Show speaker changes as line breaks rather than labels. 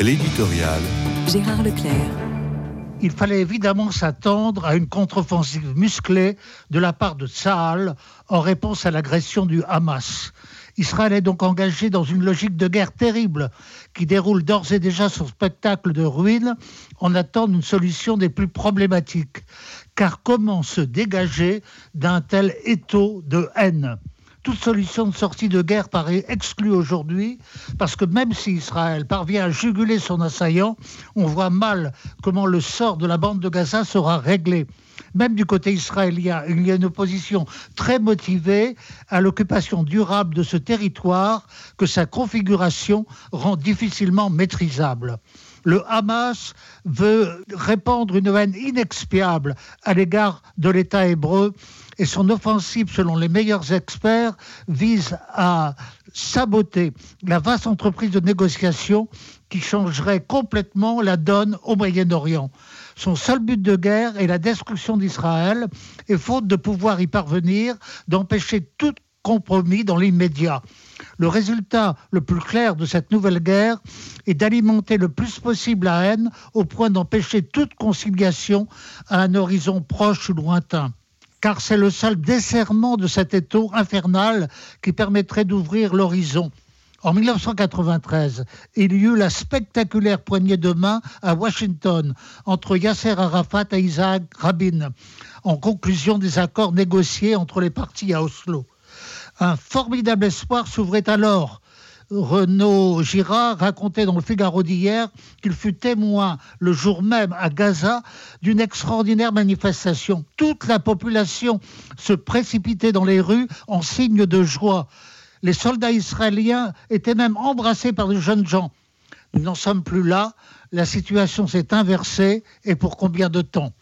L'éditorial.
Gérard Leclerc.
Il fallait évidemment s'attendre à une contre-offensive musclée de la part de Tsahal en réponse à l'agression du Hamas. Israël est donc engagé dans une logique de guerre terrible qui déroule d'ores et déjà son spectacle de ruines en attendant une solution des plus problématiques. Car comment se dégager d'un tel étau de haine? Toute solution de sortie de guerre paraît exclue aujourd'hui, parce que même si Israël parvient à juguler son assaillant, on voit mal comment le sort de la bande de Gaza sera réglé. Même du côté israélien, il y a une opposition très motivée à l'occupation durable de ce territoire que sa configuration rend difficilement maîtrisable le Hamas veut répandre une haine inexpiable à l'égard de l'État hébreu et son offensive, selon les meilleurs experts, vise à saboter la vaste entreprise de négociation qui changerait complètement la donne au Moyen-Orient. Son seul but de guerre est la destruction d'Israël et faute de pouvoir y parvenir, d'empêcher tout compromis dans l'immédiat. Le résultat le plus clair de cette nouvelle guerre est d'alimenter le plus possible la haine au point d'empêcher toute conciliation à un horizon proche ou lointain. Car c'est le seul desserrement de cet étau infernal qui permettrait d'ouvrir l'horizon. En 1993, il y eut la spectaculaire poignée de main à Washington entre Yasser Arafat et Isaac Rabin, en conclusion des accords négociés entre les partis à Oslo. Un formidable espoir s'ouvrait alors. Renaud Girard racontait dans le Figaro d'hier qu'il fut témoin le jour même à Gaza d'une extraordinaire manifestation. Toute la population se précipitait dans les rues en signe de joie. Les soldats israéliens étaient même embrassés par de jeunes gens. Nous n'en sommes plus là. La situation s'est inversée et pour combien de temps?